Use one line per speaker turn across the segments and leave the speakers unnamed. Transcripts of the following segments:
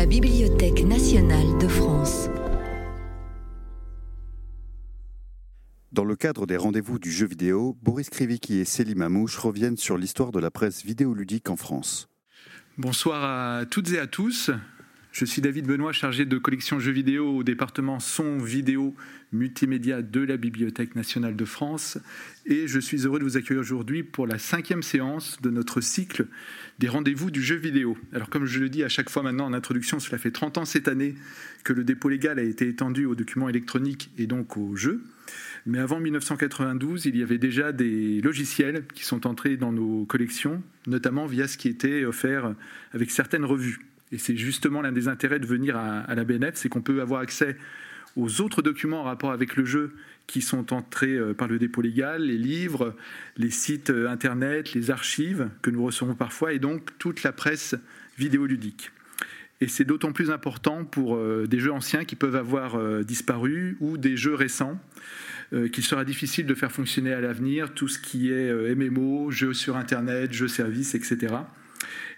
la Bibliothèque nationale de France.
Dans le cadre des rendez-vous du jeu vidéo, Boris Kriviki et Céline Amouche reviennent sur l'histoire de la presse vidéoludique en France.
Bonsoir à toutes et à tous. Je suis David Benoît, chargé de collection jeux vidéo au département son, vidéo, multimédia de la Bibliothèque nationale de France. Et je suis heureux de vous accueillir aujourd'hui pour la cinquième séance de notre cycle des rendez-vous du jeu vidéo. Alors comme je le dis à chaque fois maintenant en introduction, cela fait 30 ans cette année que le dépôt légal a été étendu aux documents électroniques et donc aux jeux. Mais avant 1992, il y avait déjà des logiciels qui sont entrés dans nos collections, notamment via ce qui était offert avec certaines revues. Et c'est justement l'un des intérêts de venir à, la BNF, c'est qu'on peut avoir accès aux autres documents en rapport avec le jeu qui sont entrés euh, par le dépôt légal, les livres, les sites euh, internet, les archives que nous recevons parfois, et donc toute la presse vidéoludique. Et c'est d'autant plus important pour euh, des jeux anciens qui peuvent avoir disparu ou des jeux récents qu'il sera difficile de faire fonctionner à l'avenir, tout ce qui est MMO, jeux sur Internet, jeux services, etc.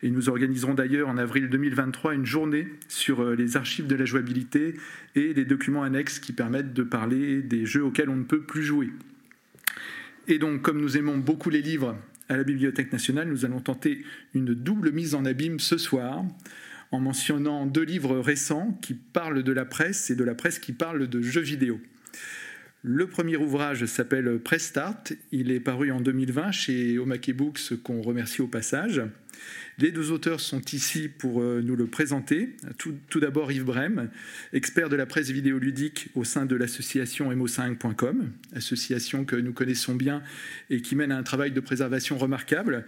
Et nous organiserons d'ailleurs en avril 2023 une journée sur euh, les archives de la jouabilité et les documents annexes qui permettent de parler des jeux auxquels on ne peut plus jouer. Et donc, comme nous aimons beaucoup les livres à la Bibliothèque nationale, nous allons tenter une double mise en abîme ce soir en mentionnant deux livres récents qui parlent de la presse et de la presse qui parlent de jeux vidéo. Le premier ouvrage s'appelle Press Start. Il est paru en 2020 chez Omake Books, qu'on remercie au passage. Les deux auteurs sont ici pour euh, nous le présenter. Tout, d'abord Yves Brem, expert de la presse vidéoludique au sein de l'association mo5.com, association que nous connaissons bien et qui mène un travail de préservation remarquable.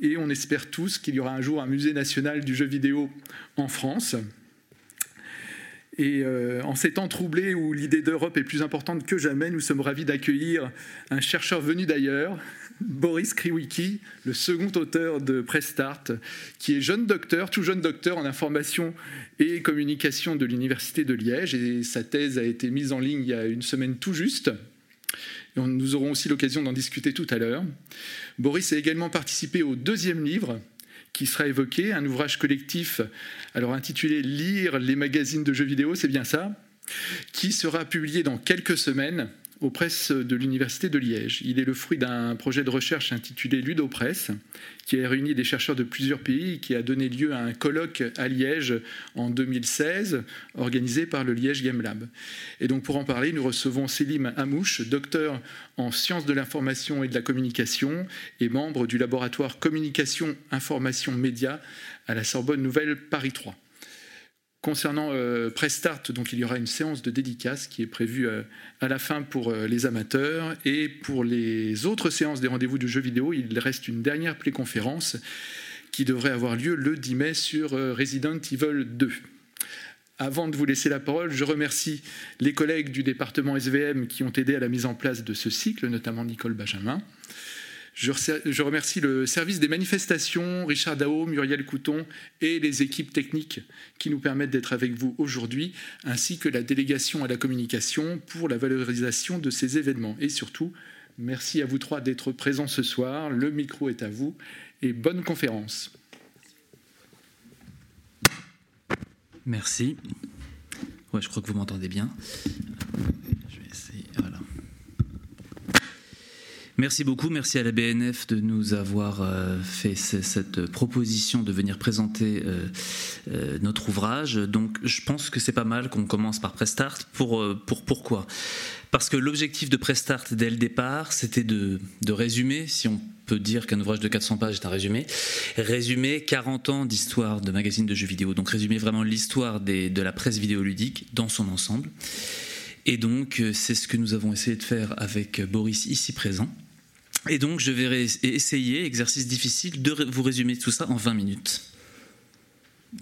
Et on espère tous qu'il y aura un jour un musée national du jeu vidéo en France. Et euh, en ces temps troublés où l'idée d'Europe est plus importante que jamais, nous sommes ravis d'accueillir un chercheur venu d'ailleurs, Boris Kriwicki, le second auteur de Prestart, qui est jeune docteur, tout jeune docteur en information et communication de l'Université de Liège. Et sa thèse a été mise en ligne il y a une semaine tout juste. Et nous aurons aussi l'occasion d'en discuter tout à l'heure. Boris a également participé au deuxième livre, qui sera évoqué, un ouvrage collectif alors intitulé Lire les magazines de jeux vidéo, c'est bien ça, qui sera publié dans quelques semaines aux presses de l'Université de Liège. Il est le fruit d'un projet de recherche intitulé Ludopresse, qui a réuni des chercheurs de plusieurs pays et qui a donné lieu à un colloque à Liège en 2016, organisé par le Liège Game Lab. Et donc pour en parler, nous recevons Selim Amouche, docteur en sciences de l'information et de la communication et membre du laboratoire Communication, Information, Média à la Sorbonne Nouvelle Paris 3. Concernant euh, Prestart, donc il y aura une séance de dédicace qui est prévue euh, à la fin pour euh, les amateurs et pour les autres séances des rendez-vous du jeu vidéo, il reste une dernière préconférence qui devrait avoir lieu le 10 mai sur Resident Evil 2. Avant de vous laisser la parole, je remercie les collègues du département SVM qui ont aidé à la mise en place de ce cycle, notamment Nicole Benjamin. Je remercie le service des manifestations, Richard Dao, Muriel Couton et les équipes techniques qui nous permettent d'être avec vous aujourd'hui, ainsi que la délégation à la communication pour la valorisation de ces événements. Et surtout, merci à vous trois d'être présents ce soir. Le micro est à vous et bonne conférence.
Merci. Je crois que vous m'entendez bien. Merci beaucoup, merci à la BNF de nous avoir euh, fait cette proposition de venir présenter euh, euh, notre ouvrage. Donc je pense que c'est pas mal qu'on commence par Prestart. Pour, pour pourquoi? Parce que l'objectif de Prestart dès le départ, c'était de, de résumer, si on peut dire qu'un ouvrage de 400 pages est un résumé, résumer 40 ans d'histoire de magazines de jeux vidéo. Donc résumer vraiment l'histoire de la presse vidéoludique dans son ensemble. Et donc, c'est ce que nous avons essayé de faire avec Boris ici présent. Et donc, je vais essayer, exercice difficile, de vous résumer tout ça en 20 minutes.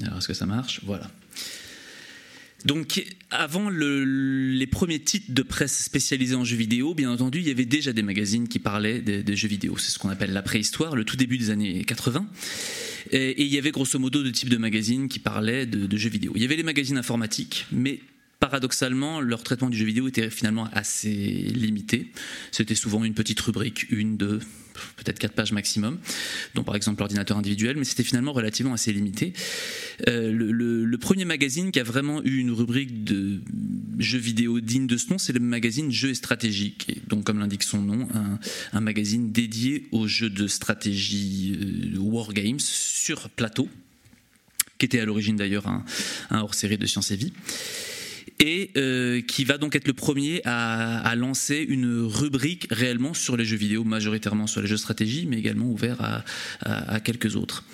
Alors, est-ce que ça marche? Voilà. Donc, avant les premiers titres de presse spécialisés en jeux vidéo, bien entendu, il y avait déjà des magazines qui parlaient des, jeux vidéo. C'est ce qu'on appelle la préhistoire, le tout début des années 80. Et, il y avait grosso modo deux types de magazines qui parlaient de, de jeux vidéo. Il y avait les magazines informatiques, mais paradoxalement, leur traitement du jeu vidéo était finalement assez limité. C'était souvent une petite rubrique, une, deux, peut-être quatre pages maximum, dont par exemple l'ordinateur individuel, mais c'était finalement relativement assez limité. Euh, le, premier magazine qui a vraiment eu une rubrique de jeux vidéo digne de ce nom, c'est le magazine Jeux et Stratégie, donc comme l'indique son nom, un, magazine dédié aux jeux de stratégie euh, Wargames sur plateau, qui était à l'origine d'ailleurs un, un hors-série de Science et Vie et euh, qui va donc être le premier à, lancer une rubrique réellement sur les jeux vidéo, majoritairement sur les jeux stratégie, mais également ouvert à quelques autres.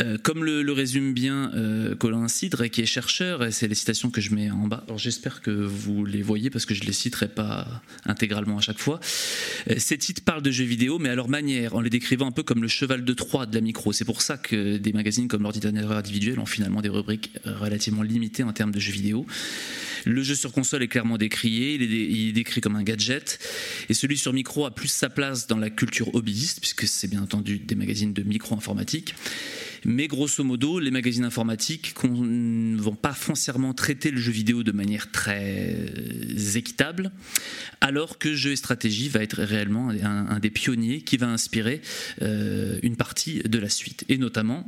Euh, comme le, résume bien euh, Colin Cidre, qui est chercheur, et c'est les citations que je mets en bas, alors j'espère que vous les voyez parce que je les citerai pas intégralement à chaque fois. Euh, ces titres parlent de jeux vidéo, mais à leur manière, en les décrivant un peu comme le cheval de Troie de la micro. C'est pour ça que des magazines comme l'ordinateur individuel ont finalement des rubriques relativement limitées en termes de jeux vidéo. Le jeu sur console est clairement décrié, il est, décrit comme un gadget, et celui sur micro a plus sa place dans la culture hobbyiste, puisque c'est bien entendu des magazines de micro-informatique. Mais grosso modo, les magazines informatiques ne vont pas foncièrement traiter le jeu vidéo de manière très équitable, alors que Jeu et Stratégie va être réellement un, des pionniers qui va inspirer euh, une partie de la suite, et notamment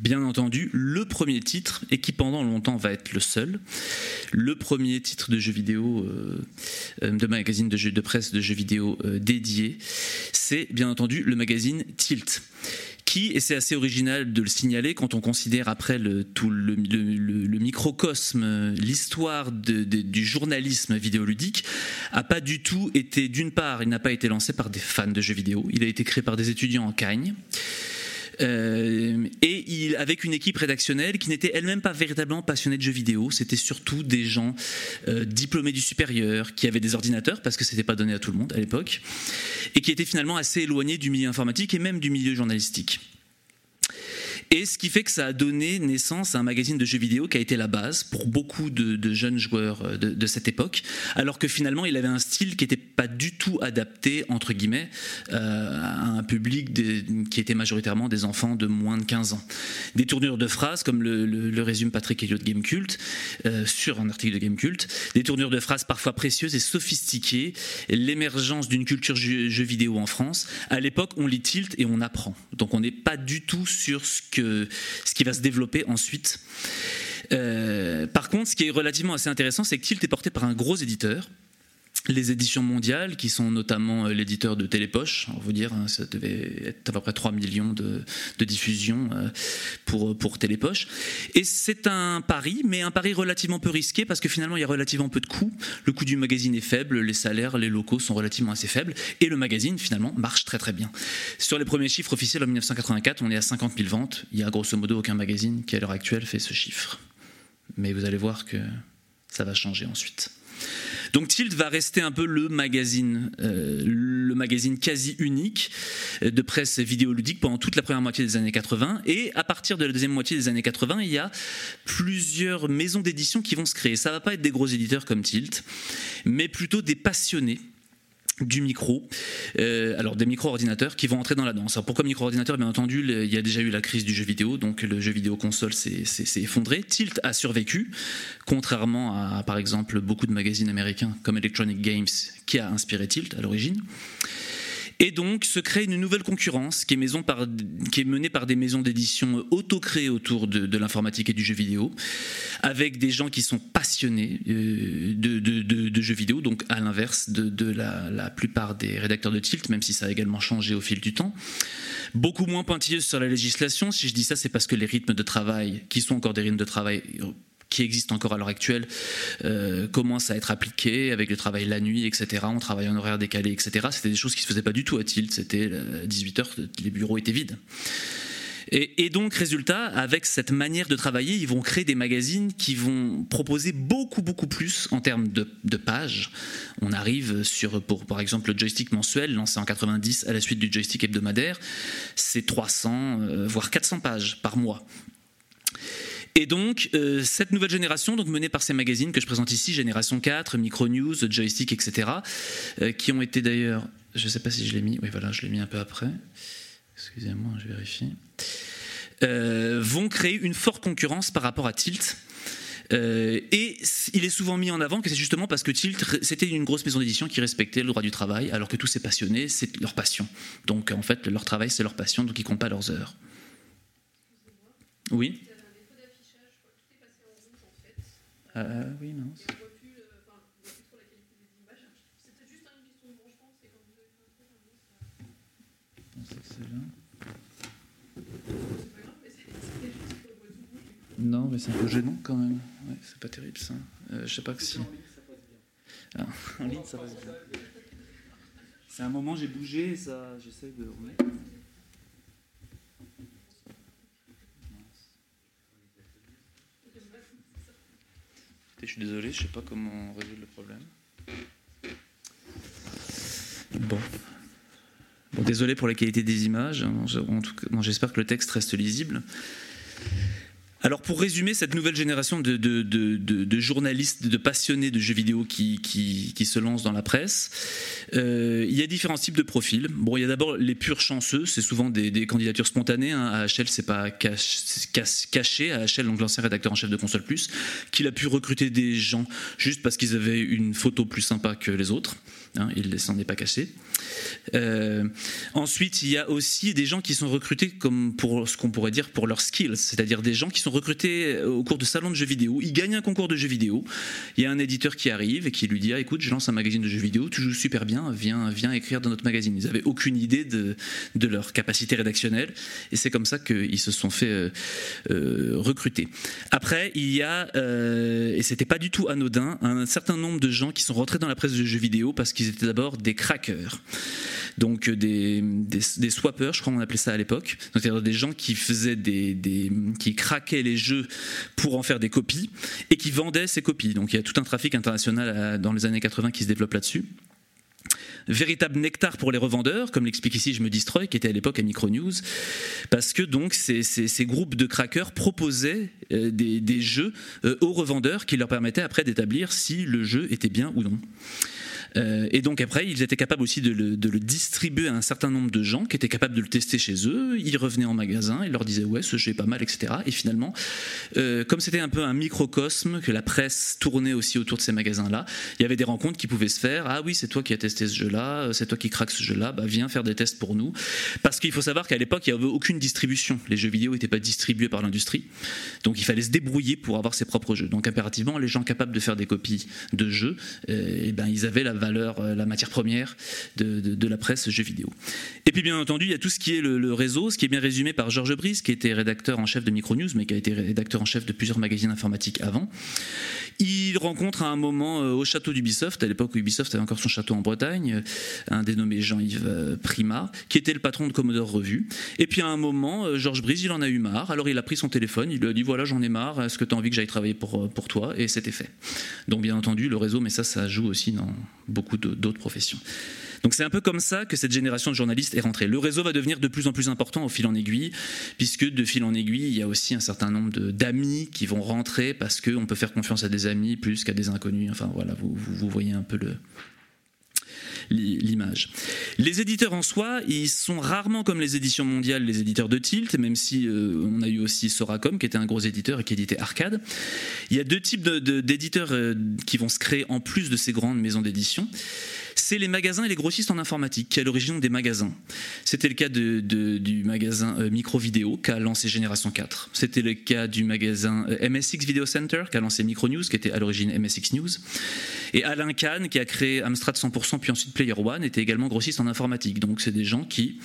bien entendu, le premier titre, et qui pendant longtemps va être le seul, le premier titre de jeu vidéo, euh, euh, de magazine de, jeu, de presse de jeux vidéo dédié, c'est bien entendu le magazine Tilt qui, et c'est assez original de le signaler quand on considère après tout le, microcosme, l'histoire du journalisme vidéoludique, a pas du tout été, d'une part, il n'a pas été lancé par des fans de jeux vidéo, il a été créé par des étudiants en Cagne. Euh, et il, avec une équipe rédactionnelle qui n'était elle-même pas véritablement passionnée de jeux vidéo. C'était surtout des gens euh, diplômés du supérieur, qui avaient des ordinateurs, parce que c'était pas donné à tout le monde à l'époque, et qui étaient finalement assez éloignés du milieu informatique et même du milieu journalistique. Et ce qui fait que ça a donné naissance à un magazine de jeux vidéo qui a été la base pour beaucoup de, jeunes joueurs euh, de, cette époque, alors que finalement il avait un style qui n'était pas du tout adapté, entre guillemets, euh, à un public qui était majoritairement des enfants de moins de 15 ans. Des tournures de phrases, comme le, résume Patrick Elliott de Gamecult, euh, sur un article de Gamecult, des tournures de phrases parfois précieuses et sophistiquées, l'émergence d'une culture jeu vidéo en France. À l'époque, on lit Tilt et on apprend. Donc on n'est pas du tout sur ce que ce qui va se développer ensuite. Euh, par contre, ce qui est relativement assez intéressant, c'est que Tilt est porté par un gros éditeur les éditions mondiales, qui sont notamment euh, l'éditeur de Télépoche, on vous dire, hein, ça devait être à peu près 3 millions de, diffusions euh, pour, pour Télépoche. Et c'est un pari, mais un pari relativement peu risqué, parce que finalement, il y a relativement peu de coûts. Le coût du magazine est faible, les salaires, les locaux sont relativement assez faibles, et le magazine, finalement, marche très très bien. Sur les premiers chiffres officiels en 1984, on est à 50 000 ventes. Il y a grosso modo aucun magazine qui, à l'heure actuelle, fait ce chiffre. Mais vous allez voir que ça va changer ensuite. Donc Tilt va rester un peu le magazine, euh, le magazine quasi unique de presse vidéoludique pendant toute la première moitié des années 80. Et à partir de la deuxième moitié des années 80, il y a plusieurs maisons d'édition qui vont se créer. Ça va pas être des gros éditeurs comme Tilt, mais plutôt des passionnés du micro, euh, alors des micro-ordinateurs qui vont entrer dans la danse. Alors pourquoi micro-ordinateur? Bien entendu, il y a déjà eu la crise du jeu vidéo, donc le jeu vidéo console s'est effondré. Tilt a survécu, contrairement à par exemple beaucoup de magazines américains comme Electronic Games qui a inspiré Tilt à l'origine. Et donc se crée une nouvelle concurrence qui est, menée par des maisons d'édition auto-créées autour de, l'informatique et du jeu vidéo, avec des gens qui sont passionnés euh, de, jeux vidéo, donc à l'inverse de, la, la, plupart des rédacteurs de Tilt, même si ça a également changé au fil du temps. Beaucoup moins pointilleuse sur la législation. Si je dis ça, c'est parce que les rythmes de travail, qui sont encore des rythmes de travail qui existe encore à l'heure actuelle euh, commence à être appliqué avec le travail la nuit, etc. On travaille en horaire décalé, etc. C'était des choses qui se faisaient pas du tout à Tilt. C'était 18 euh, les bureaux étaient vides. Et, donc, résultat, avec cette manière de travailler, ils vont créer des magazines qui vont proposer beaucoup, beaucoup plus en termes de, pages. On arrive sur, pour, par exemple, le joystick mensuel, lancé en 90 à la suite du joystick hebdomadaire, c'est 300, euh, voire 400 pages par mois. Et donc, euh, cette nouvelle génération, donc menée par ces magazines que je présente ici, Génération 4, Micro News, Joystick, etc., euh, qui ont été d'ailleurs, je ne sais pas si je l'ai mis, oui voilà, je l'ai mis un peu après, excusez-moi, je vérifie, euh, vont créer une forte concurrence par rapport à Tilt. et il est souvent mis en avant que c'est justement parce que Tilt, c'était une grosse maison d'édition qui respectait le droit du travail, alors que tous ces passionnés, c'est leur passion. Donc en fait, leur travail, c'est leur passion, donc ils comptent pas leurs heures. Oui? Euh, oui, non. Non, mais c'est un peu gênant quand même. Ouais, c'est pas terrible ça. Euh, je sais pas que si. Ah, en ligne, ça passe bien. C'est un moment, j'ai bougé et ça, j'essaie de remettre. Je suis désolé, je sais pas comment résoudre le problème. Bon. désolé pour la qualité des images. En tout cas, j'espère que le texte reste lisible. Alors pour résumer cette nouvelle génération de, journalistes, de passionnés de jeux vidéo qui, qui, se lancent dans la presse, euh, il y a différents types de profils. Bon, il y a d'abord les purs chanceux, c'est souvent des, candidatures spontanées. Hein. AHL, c'est pas caché. AHL, donc l'ancien rédacteur en chef de Console Plus, qu'il a pu recruter des gens juste parce qu'ils avaient une photo plus sympa que les autres. Hein, il ne s'en est pas caché. Euh, ensuite, il y a aussi des gens qui sont recrutés comme pour ce qu'on pourrait dire pour leurs skills, c'est-à-dire des gens qui sont recrutés euh, au cours de salons de jeux vidéo. Ils gagnent un concours de jeux vidéo. Il y a un éditeur qui arrive et qui lui dit ah, écoute, je lance un magazine de jeux vidéo, tu joues super bien, viens, viens écrire dans notre magazine. Ils n'avaient aucune idée de, leur capacité rédactionnelle et c'est comme ça qu'ils se sont fait euh, recruter. Après, il y a, et c'était pas du tout anodin, un certain nombre de gens qui sont rentrés dans la presse de jeux vidéo parce qu'ils étaient d'abord des crackers donc euh, des, des, swappers, je crois qu'on appelait ça à l'époque, c'est-à-dire des gens qui faisaient des, qui craquaient les jeux pour en faire des copies et qui vendaient ces copies. Donc il y a tout un trafic international euh, dans les années 80 qui se développe là-dessus véritable nectar pour les revendeurs, comme l'explique ici Je me destroy, qui était à l'époque à Micronews, parce que donc ces, ces, groupes de crackers proposaient euh, des, des, jeux aux revendeurs qui leur permettaient après d'établir si le jeu était bien ou non. Euh, et donc après, ils étaient capables aussi de le, distribuer à un certain nombre de gens qui étaient capables de le tester chez eux. Ils revenaient en magasin, ils leur disaient ouais, ce jeu est pas mal, etc. Et finalement, euh, comme c'était un peu un microcosme, que la presse tournait aussi autour de ces magasins-là, il y avait des rencontres qui pouvaient se faire. Ah oui, c'est toi qui as testé ce jeu-là, euh, c'est toi qui craques ce jeu-là, bah viens faire des tests pour nous. Parce qu'il faut savoir qu'à l'époque, il n'y avait aucune distribution. Les jeux vidéo n'étaient pas distribués par l'industrie. Donc il fallait se débrouiller pour avoir ses propres jeux. Donc impérativement, les gens capables de faire des copies de jeux, eh ben, ils avaient la valeur, euh, la matière première de, la presse jeux vidéo. Et puis bien entendu, il y a tout ce qui est le, réseau, ce qui est bien résumé par Georges Brice, qui était rédacteur en chef de Micronews, mais qui a été rédacteur en chef de plusieurs magazines informatiques avant. Il rencontre à un moment euh, au château d'Ubisoft, à l'époque où Ubisoft avait encore son château en Bretagne, euh, un dénommé Jean-Yves Prima, qui était le patron de Commodore Revue. Et puis à un moment, Georges Brice, il en a eu marre, alors il a pris son téléphone, il lui a dit voilà, j'en ai marre, est-ce que tu as envie que j'aille travailler pour, pour toi? Et c'était fait. Donc bien entendu, le réseau, mais ça, ça joue aussi dans beaucoup d'autres professions. Donc c'est un peu comme ça que cette génération de journalistes est rentrée. Le réseau va devenir de plus en plus important au fil en aiguille, puisque de fil en aiguille, il y a aussi un certain nombre d'amis qui vont rentrer parce qu'on peut faire confiance à des amis plus qu'à des inconnus. Enfin voilà, vous, vous voyez un peu le, l'image. Les éditeurs en soi, ils sont rarement comme les éditions mondiales, les éditeurs de Tilt, même si euh, on a eu aussi Soracom, qui était un gros éditeur et qui éditait Arcade. Il y a deux types d'éditeurs euh, qui vont se créer en plus de ces grandes maisons d'édition c'est les magasins et les grossistes en informatique qui à l'origine des magasins. C'était le cas du magasin euh, Micro Vidéo qui a lancé Génération 4. C'était le cas du magasin euh, MSX Video Center qui a lancé Micro News, qui était à l'origine MSX News. Et Alain Kahn qui a créé Amstrad 100% puis ensuite Player One était également grossiste en informatique. Donc c'est des gens qui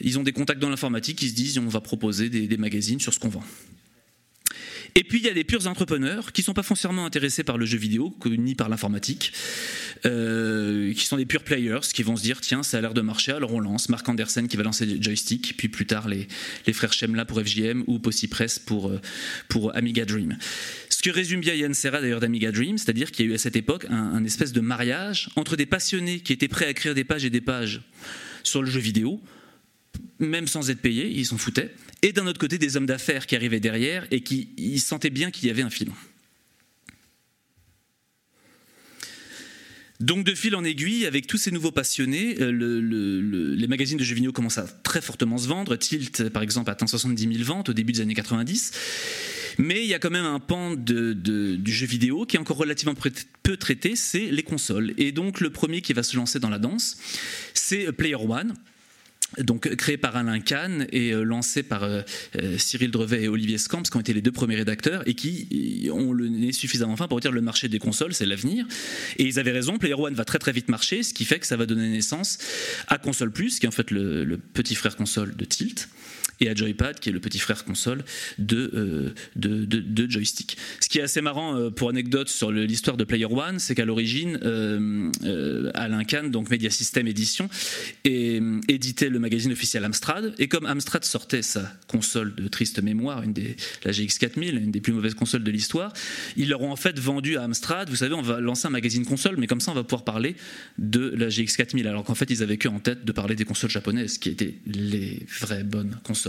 ils ont des contacts dans l'informatique, ils se disent on va proposer des magazines sur ce qu'on vend. Et puis il y a des purs entrepreneurs qui sont pas foncièrement intéressés par le jeu vidéo ni par l'informatique, euh, qui sont des purs players, qui vont se dire tiens ça a l'air de marcher, alors on lance. Mark Andersen qui va lancer des joysticks, puis plus tard les, les frères Shemla pour FJM ou Possi Press pour, euh, pour Amiga Dream. Ce que résume bien Yann Serra d'ailleurs d'Amiga Dream, c'est-à-dire qu'il y a eu à cette époque un, un espèce de mariage entre des passionnés qui étaient prêts à écrire des pages et des pages sur le jeu vidéo, même sans être payés, ils s'en foutaient, et d'un autre côté des hommes d'affaires qui arrivaient derrière et qui sentaient bien qu'il y avait un filon. Donc de fil en aiguille, avec tous ces nouveaux passionnés, euh, les magazines de jeux vidéo commencent à très fortement se vendre. Tilt, par exemple, atteint 70 000 ventes au début des années 90. Mais il y a quand même un pan du jeu vidéo qui est encore relativement peu traité, c'est les consoles. Et donc le premier qui va se lancer dans la danse, c'est Player One donc créé par Alain Kahn et euh, lancé par euh, euh, Cyril Drevet et Olivier Scamps, qui ont été les deux premiers rédacteurs et qui ont le nez suffisamment fin pour dire le marché des consoles, c'est l'avenir. Et ils avaient raison, Player One va très très vite marcher, ce qui fait que ça va donner naissance à Console Plus, qui est en fait le petit frère console de Tilt et à Joypad, qui est le petit frère console de, euh, de, Joystick. Ce qui est assez marrant euh, pour anecdote sur l'histoire de Player One, c'est qu'à l'origine, euh, Alain Kahn, donc Media System Edition, éditait le magazine officiel Amstrad. Et comme Amstrad sortait sa console de triste mémoire, une des, la GX4000, une des plus mauvaises consoles de l'histoire, ils leur ont en fait vendu à Amstrad, vous savez, on va lancer un magazine console, mais comme ça on va pouvoir parler de la GX4000, alors qu'en fait ils avaient que en tête de parler des consoles japonaises, qui étaient les vraies bonnes consoles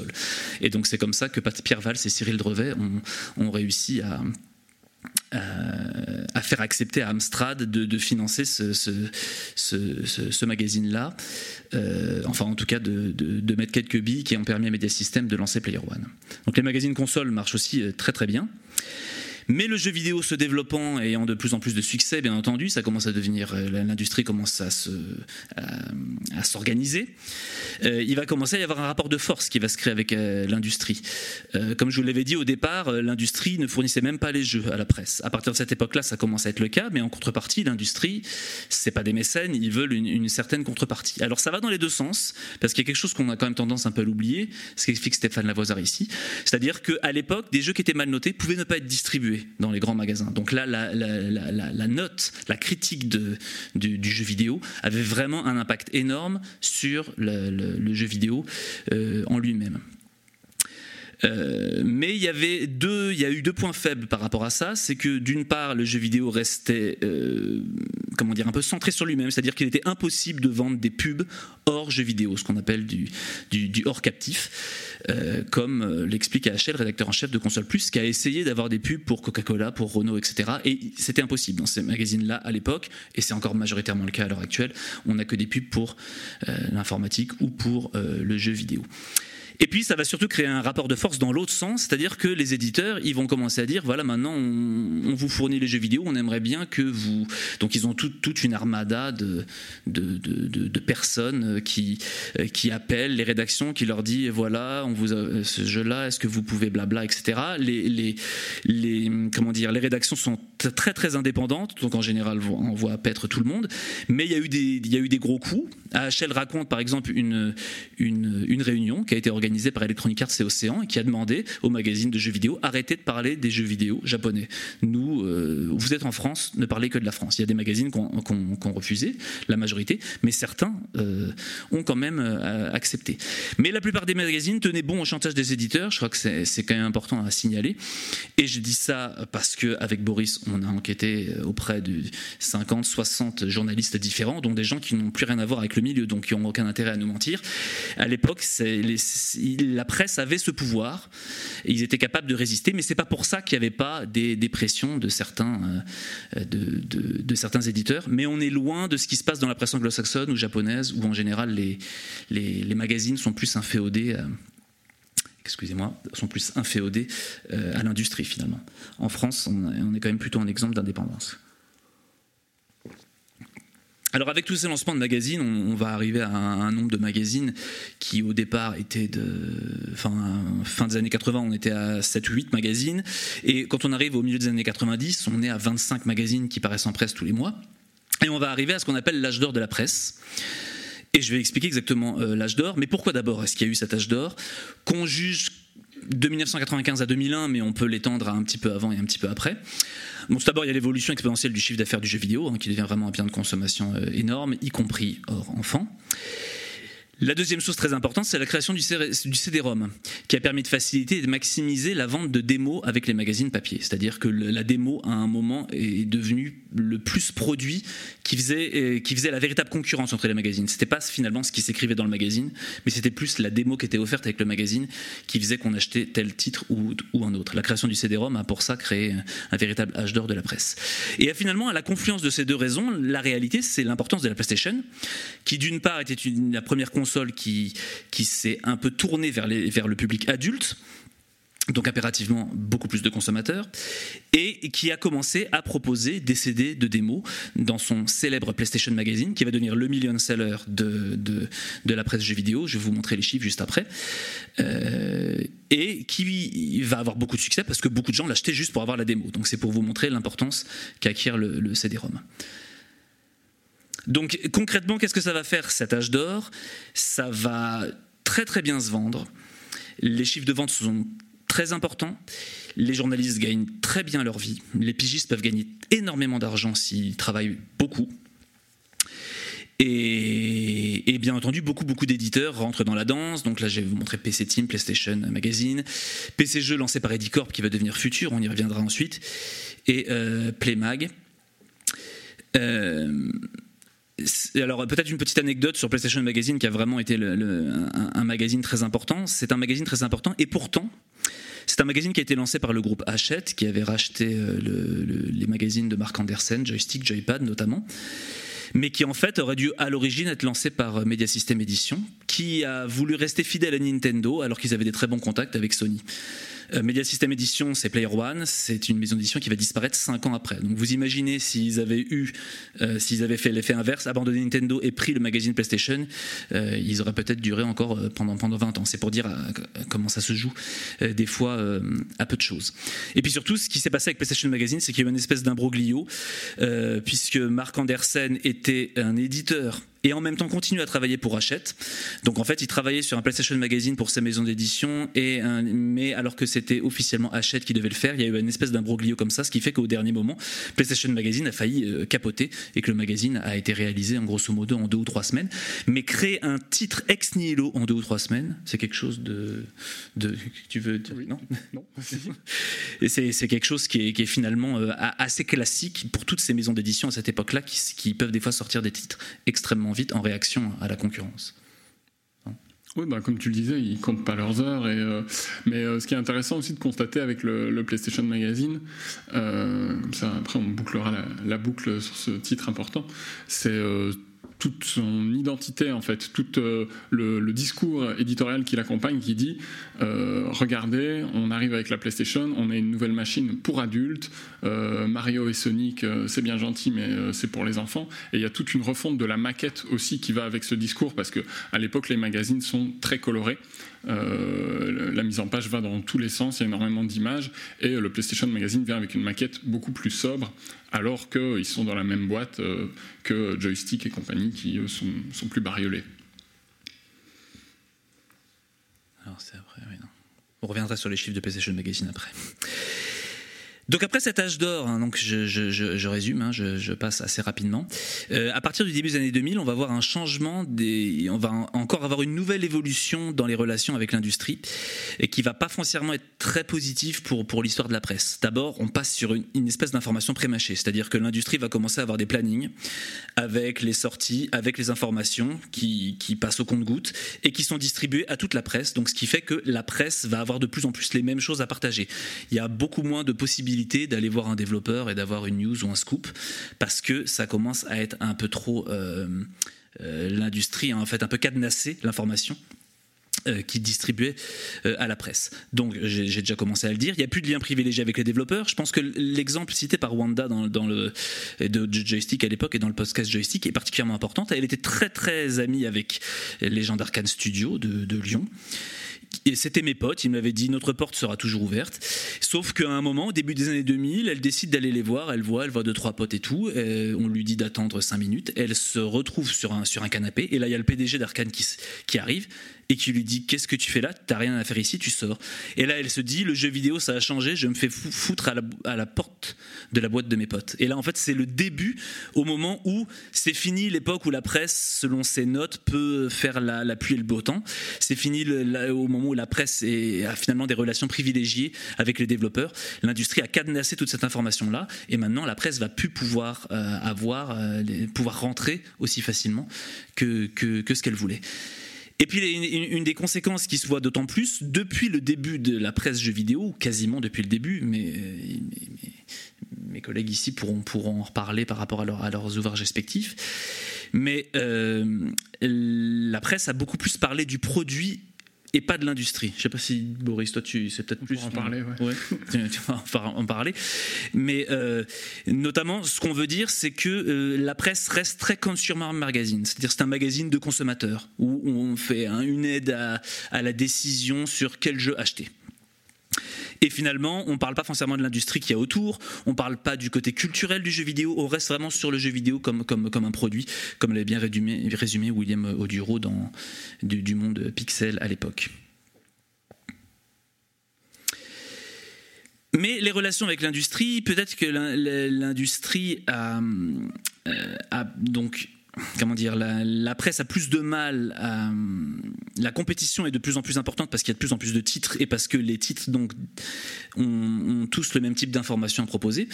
et donc c'est comme ça que Pierre Valls et Cyril Drevet ont, réussi à, faire accepter à Amstrad de, financer ce, magazine-là, euh, enfin en tout cas de, mettre quelques billes qui ont permis à Media System de lancer Player One. Donc les magazines consoles marchent aussi euh, très très bien. Mais le jeu vidéo se développant et ayant de plus en plus de succès, bien entendu, ça commence à devenir, euh, l'industrie commence à se, à, s'organiser. Euh, il va commencer à y avoir un rapport de force qui va se créer avec euh, l'industrie. comme je vous l'avais dit au départ, l'industrie ne fournissait même pas les jeux à la presse. À partir de cette époque-là, ça commence à être le cas, mais en contrepartie, l'industrie, c'est pas des mécènes, ils veulent une, une, certaine contrepartie. Alors ça va dans les deux sens, parce qu'il y a quelque chose qu'on a quand même tendance un peu à l'oublier, ce qu'explique Stéphane Lavoisard ici, c'est-à-dire qu'à l'époque, des jeux qui étaient mal notés pouvaient ne pas être distribués dans les grands magasins. Donc là, la, note, la critique du, jeu vidéo avait vraiment un impact énorme sur le, jeu vidéo euh, en lui-même. Euh, mais il y avait deux, il y a eu deux points faibles par rapport à ça, c'est que d'une part le jeu vidéo restait, euh, comment dire, un peu centré sur lui-même, c'est-à-dire qu'il était impossible de vendre des pubs hors jeu vidéo, ce qu'on appelle du, hors captif, euh, comme l'explique AHL, rédacteur en chef de Console Plus, qui a essayé d'avoir des pubs pour Coca-Cola, pour Renault, etc. Et c'était impossible dans ces magazines-là à l'époque, et c'est encore majoritairement le cas à l'heure actuelle. On n'a que des pubs pour l'informatique ou pour le jeu vidéo. Et puis ça va surtout créer un rapport de force dans l'autre sens, c'est-à-dire que les éditeurs, ils vont commencer à dire, voilà, maintenant on, vous fournit les jeux vidéo, on aimerait bien que vous... Donc ils ont toute une armada de, de, de, personnes qui, qui appellent les rédactions, qui leur dit, voilà, on vous a ce jeu-là, est-ce que vous pouvez blabla, etc. Les, les, les, comment dire, les rédactions sont très très indépendantes, donc en général on voit paître tout le monde, mais il y a eu des, y a eu des gros coups. AHL raconte par exemple une, une, une réunion qui a été organisée organisé par Electronic Arts et Océan et qui a demandé au magazine de jeux vidéo arrêtez de parler des jeux vidéo japonais. Nous, euh, vous êtes en France, ne parlez que de la France. Il y a des magazines qui ont, refusé, la majorité, mais certains euh, ont quand même euh, accepté. Mais la plupart des magazines tenaient bon au chantage des éditeurs. Je crois que c'est quand même important à signaler. Et je dis ça parce qu'avec Boris, on a enquêté auprès de 50, 60 journalistes différents, dont des gens qui n'ont plus rien à voir avec le milieu, donc qui n'ont aucun intérêt à nous mentir. À l'époque, les, la presse avait ce pouvoir et ils étaient capables de résister, mais c'est pas pour ça qu'il n'y avait pas des, pressions de certains, euh, de, certains éditeurs. Mais on est loin de ce qui se passe dans la presse anglo-saxonne ou japonaise, où en général les, magazines sont plus inféodés. Euh, excusez-moi, sont plus inféodés euh, à l'industrie finalement. En France, on est quand même plutôt un exemple d'indépendance. Alors avec tous ces lancements de magazines, on, va arriver à un, nombre de magazines qui au départ étaient de fin, fin des années 80, on était à 7 ou 8 magazines. Et quand on arrive au milieu des années 90, on est à 25 magazines qui paraissent en presse tous les mois. Et on va arriver à ce qu'on appelle l'âge d'or de la presse. Et je vais expliquer exactement euh, l'âge d'or, mais pourquoi d'abord est-ce qu'il y a eu cet âge d'or? Qu'on juge de 1995 à 2001, mais on peut l'étendre à un petit peu avant et un petit peu après. Bon, tout d'abord, il y a l'évolution exponentielle du chiffre d'affaires du jeu vidéo, hein, qui devient vraiment un bien de consommation euh, énorme, y compris hors enfant. La deuxième chose très importante, c'est la création du CD-ROM, qui a permis de faciliter et de maximiser la vente de démos avec les magazines papier. C'est-à-dire que la démo, à un moment, est devenue le plus produit qui faisait, qui faisait la véritable concurrence entre les magazines. C'était pas finalement ce qui s'écrivait dans le magazine, mais c'était plus la démo qui était offerte avec le magazine qui faisait qu'on achetait tel titre ou, ou un autre. La création du CD-ROM a pour ça créé un véritable âge d'or de la presse. Et finalement, à la confluence de ces deux raisons, la réalité, c'est l'importance de la PlayStation, qui d'une part était la première console qui, qui s'est un peu tournée vers, les, vers le public adulte, donc impérativement beaucoup plus de consommateurs, et qui a commencé à proposer des CD de démos dans son célèbre PlayStation Magazine, qui va devenir le million seller de, de, la presse jeux vidéo, je vais vous montrer les chiffres juste après, euh, et qui va avoir beaucoup de succès parce que beaucoup de gens l'achetaient juste pour avoir la démo. Donc c'est pour vous montrer l'importance qu'acquiert le, le CD-ROM. Donc concrètement, qu'est-ce que ça va faire cet âge d'or? Ça va très très bien se vendre. Les chiffres de vente sont très importants. Les journalistes gagnent très bien leur vie. Les pigistes peuvent gagner énormément d'argent s'ils travaillent beaucoup. Et, bien entendu, beaucoup, beaucoup d'éditeurs rentrent dans la danse. Donc là, je vais vous montrer PC Team, PlayStation Magazine, PC Jeux lancé par Edicorp qui va devenir Futur, on y reviendra ensuite, et euh, Playmag. Euh, alors peut-être une petite anecdote sur PlayStation Magazine qui a vraiment été un, magazine très important. C'est un magazine très important et pourtant c'est un magazine qui a été lancé par le groupe Hachette qui avait racheté euh, les magazines de Mark Andersen, Joystick, Joypad notamment mais qui en fait aurait dû à l'origine être lancé par euh, Media System Edition, qui a voulu rester fidèle à Nintendo alors qu'ils avaient des très bons contacts avec Sony. Euh, Media System Edition, c'est Player One, c'est une maison d'édition qui va disparaître 5 ans après. Donc vous imaginez s'ils avaient eu, euh, s'ils avaient fait l'effet inverse, abandonné Nintendo et pris le magazine PlayStation, euh, ils auraient peut-être duré encore pendant, pendant 20 ans. C'est pour dire comment ça se joue des fois à peu de choses. Et puis surtout, ce qui s'est passé avec PlayStation Magazine, c'est qu'il y a eu une espèce d'imbroglio, puisque Mark Andersen était un éditeur et en même temps continue à travailler pour Hachette. Donc en fait, il travaillait sur un PlayStation Magazine pour sa maison d'édition, et mais alors que c'était officiellement Hachette qui devait le faire, il y a eu une espèce d'imbroglio comme ça, ce qui fait qu'au dernier moment, PlayStation Magazine a failli euh, capoter et que le magazine a été réalisé en grosso modo en deux ou trois semaines. Mais créer un titre ex nihilo en deux ou trois semaines, c'est quelque chose de, de tu veux non? Non et c'est quelque chose qui est, qui est finalement euh, assez classique pour toutes ces maisons d'édition à cette époque-là qui, qui peuvent des fois sortir des titres extrêmement vite en réaction à la concurrence.
Oui, bah, comme tu le disais, ils comptent pas leurs heures. Et, euh, mais euh, ce qui est intéressant aussi de constater avec le, PlayStation Magazine, euh, ça, après on bouclera la, boucle sur ce titre important, c'est toute son identité en fait, tout euh, le, discours éditorial qui l'accompagne, qui dit euh, regardez, on arrive avec la PlayStation, on a une nouvelle machine pour adultes, euh, Mario et Sonic, c'est bien gentil, mais c'est pour les enfants. Et il y a toute une refonte de la maquette aussi qui va avec ce discours, parce que à l'époque les magazines sont très colorés. la mise en page va dans tous les sens, il y a énormément d'images, et le PlayStation Magazine vient avec une maquette beaucoup plus sobre, alors qu'ils sont dans la même boîte euh, que Joystick et compagnie, qui eux sont, plus bariolés.
Alors c'est après, oui, non. On reviendra sur les chiffres de PlayStation Magazine après. Donc après cet âge d'or, hein, donc je, résume, hein, je, passe assez rapidement. Euh, à partir du début des années 2000, on va voir un changement, on va encore avoir une nouvelle évolution dans les relations avec l'industrie, et qui va pas foncièrement être très positive pour pour l'histoire de la presse. D'abord, on passe sur une, espèce d'information prémâchée, c'est-à-dire que l'industrie va commencer à avoir des plannings avec les sorties, avec les informations qui, qui passent au compte-gouttes et qui sont distribuées à toute la presse. Donc ce qui fait que la presse va avoir de plus en plus les mêmes choses à partager. Il y a beaucoup moins de possibilités d'aller voir un développeur et d'avoir une news ou un scoop parce que ça commence à être un peu trop euh, euh, l'industrie a en fait un peu cadenassé l'information euh, qui distribuait à la presse. Donc j'ai déjà commencé à le dire, il n'y a plus de lien privilégié avec les développeurs. Je pense que l'exemple cité par Wanda dans, le de, joystick à l'époque et dans le podcast joystick est particulièrement importante. Elle était très très amie avec les gens d'Arkane Studio de, Lyon c'était mes potes, ils m'avaient dit notre porte sera toujours ouverte. Sauf qu'à un moment, au début des années 2000, elle décide d'aller les voir, elle voit, elle voit deux, trois potes et tout. on lui dit d'attendre cinq minutes. Elle se retrouve sur un, sur un canapé. Et là, il y a le PDG d'Arkane qui, qui arrive et qui lui dit Qu'est-ce que tu fais là? T'as rien à faire ici, tu sors. Et là, elle se dit Le jeu vidéo, ça a changé, je me fais foutre à la, à la porte de la boîte de mes potes. Et là, en fait, c'est le début au moment où c'est fini l'époque où la presse, selon ses notes, peut faire la, la pluie et le beau temps. C'est fini au moment où la presse a finalement des relations privilégiées avec les développeurs. L'industrie a cadenassé toute cette information-là. Et maintenant, la presse va plus pouvoir euh, avoir, euh, pouvoir rentrer aussi facilement que, que, que ce qu'elle voulait. Et puis une, des conséquences qui se voit d'autant plus depuis le début de la presse jeux vidéo, quasiment depuis le début, mais, mes collègues ici pourront, pourront en reparler par rapport à, leurs ouvrages respectifs. Mais euh, la presse a beaucoup plus parlé du produit et pas de l'industrie. Je sais pas si Boris, toi, tu c'est peut-être plus
en parler. Ouais.
tu, vas en parler. Mais euh, notamment, ce qu'on veut dire, c'est que euh, la presse reste très consumer magazine, c'est-à-dire c'est un magazine de consommateurs où on fait une aide à, à la décision sur quel jeu acheter. Et finalement, on ne parle pas forcément de l'industrie qu'il y a autour, on ne parle pas du côté culturel du jeu vidéo, on reste vraiment sur le jeu vidéo comme, comme, comme un produit, comme l'avait bien résumé, William Oduro dans du, du monde Pixel à l'époque. Mais les relations avec l'industrie, peut-être que l'industrie a, euh, a, donc comment dire, la, presse a plus de mal à, la compétition est de plus en plus importante parce qu'il y a de plus en plus de titres et parce que les titres donc ont, tous le même type d'informations à proposer.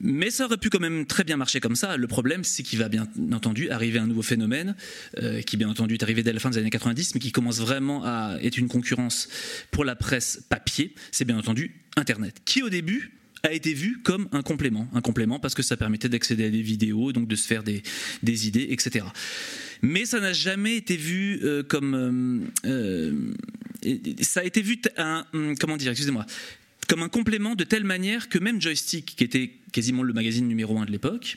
Mais ça aurait pu quand même très bien marcher comme ça. Le problème, c'est qu'il va bien entendu arriver un nouveau phénomène, euh, qui bien entendu est arrivé dès la fin des années 90, mais qui commence vraiment à être une concurrence pour la presse papier. C'est bien entendu Internet, qui au début a été vu comme un complément. Un complément parce que ça permettait d'accéder à des vidéos, donc de se faire des, idées, etc. Mais ça n'a jamais été vu euh, comme... Euh, euh, ça a été vu un... Comment dire, excusez-moi comme un complément de telle manière que même Joystick, qui était quasiment le magazine numéro un de l'époque,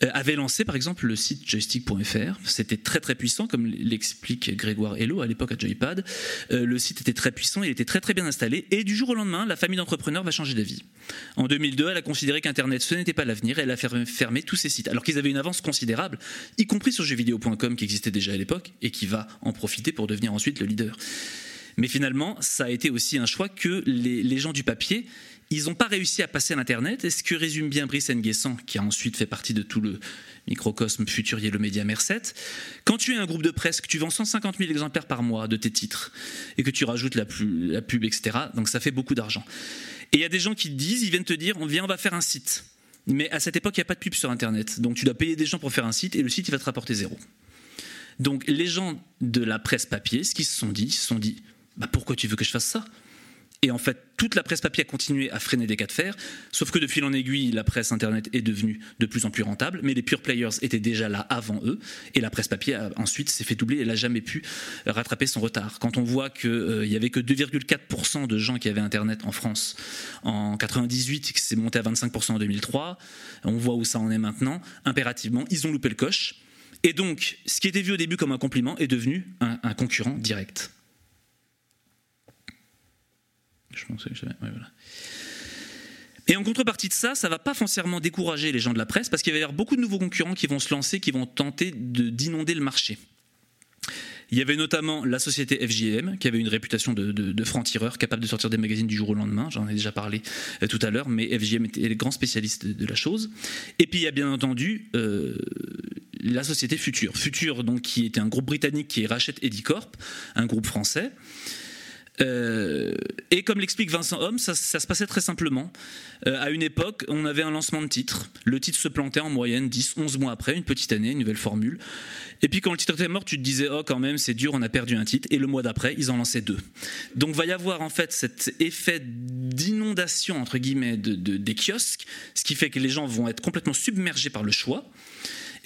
avait lancé par exemple le site joystick.fr. C'était très très puissant, comme l'explique Grégoire Hello à l'époque à Joypad. Euh, le site était très puissant, il était très très bien installé. Et du jour au lendemain, la famille d'entrepreneurs va changer d'avis. En 2002, elle a considéré qu'Internet ce n'était pas l'avenir et elle a fermé tous ses sites. Alors qu'ils avaient une avance considérable, y compris sur jeuxvideo.com qui existait déjà à l'époque et qui va en profiter pour devenir ensuite le leader. Mais finalement, ça a été aussi un choix que les gens du papier ils n'ont pas réussi à passer à l'Internet. Et ce que résume bien Brice Nguessan, qui a ensuite fait partie de tout le microcosme futurier, le média Merced, quand tu es un groupe de presse, que tu vends 150 000 exemplaires par mois de tes titres, et que tu rajoutes la, la pub, etc., donc ça fait beaucoup d'argent. Et il y a des gens qui te disent, ils viennent te dire, on vient, on va faire un site. Mais à cette époque, il n'y a pas de pub sur Internet. Donc tu dois payer des gens pour faire un site, et le site, il va te rapporter zéro. Donc les gens de la presse papier, ce qu'ils se sont dit, ils se sont dit, bah, pourquoi tu veux que je fasse ça? Et en fait, toute la presse papier a continué à freiner des cas de fer, sauf que de fil en aiguille, la presse internet est devenue de plus en plus rentable, mais les pure players étaient déjà là avant eux, et la presse papier a, ensuite s'est fait doubler, elle n'a jamais pu rattraper son retard. Quand on voit qu'il euh, n'y avait que 2,4% de gens qui avaient internet en France en 98, que c'est monté à 25% en 2003, on voit où ça en est maintenant, impérativement, ils ont loupé le coche. Et donc, ce qui était vu au début comme un compliment est devenu un concurrent direct. Et en contrepartie de ça, ça va pas foncièrement décourager les gens de la presse parce qu'il va y avoir beaucoup de nouveaux concurrents qui vont se lancer, qui vont tenter d'inonder le marché. Il y avait notamment la société FJM, qui avait une réputation de, franc-tireur, capable de sortir des magazines du jour au lendemain. J'en ai déjà parlé euh, tout à l'heure, mais FJM était le grand spécialiste de, la chose. Et puis il y a bien entendu euh, la société Future. Future, donc, qui était un groupe britannique qui rachète Edicorp, un groupe français. Euh, et comme l'explique Vincent Homme, ça, se passait très simplement. Euh, à une époque, on avait un lancement de titre. Le titre se plantait en moyenne 10, 11 mois après, une petite année, une nouvelle formule. Et puis quand le titre était mort, tu te disais, oh quand même, c'est dur, on a perdu un titre. Et le mois d'après, ils en lançaient deux. Donc va y avoir en fait cet effet d'inondation, entre guillemets, de, des kiosques, ce qui fait que les gens vont être complètement submergés par le choix.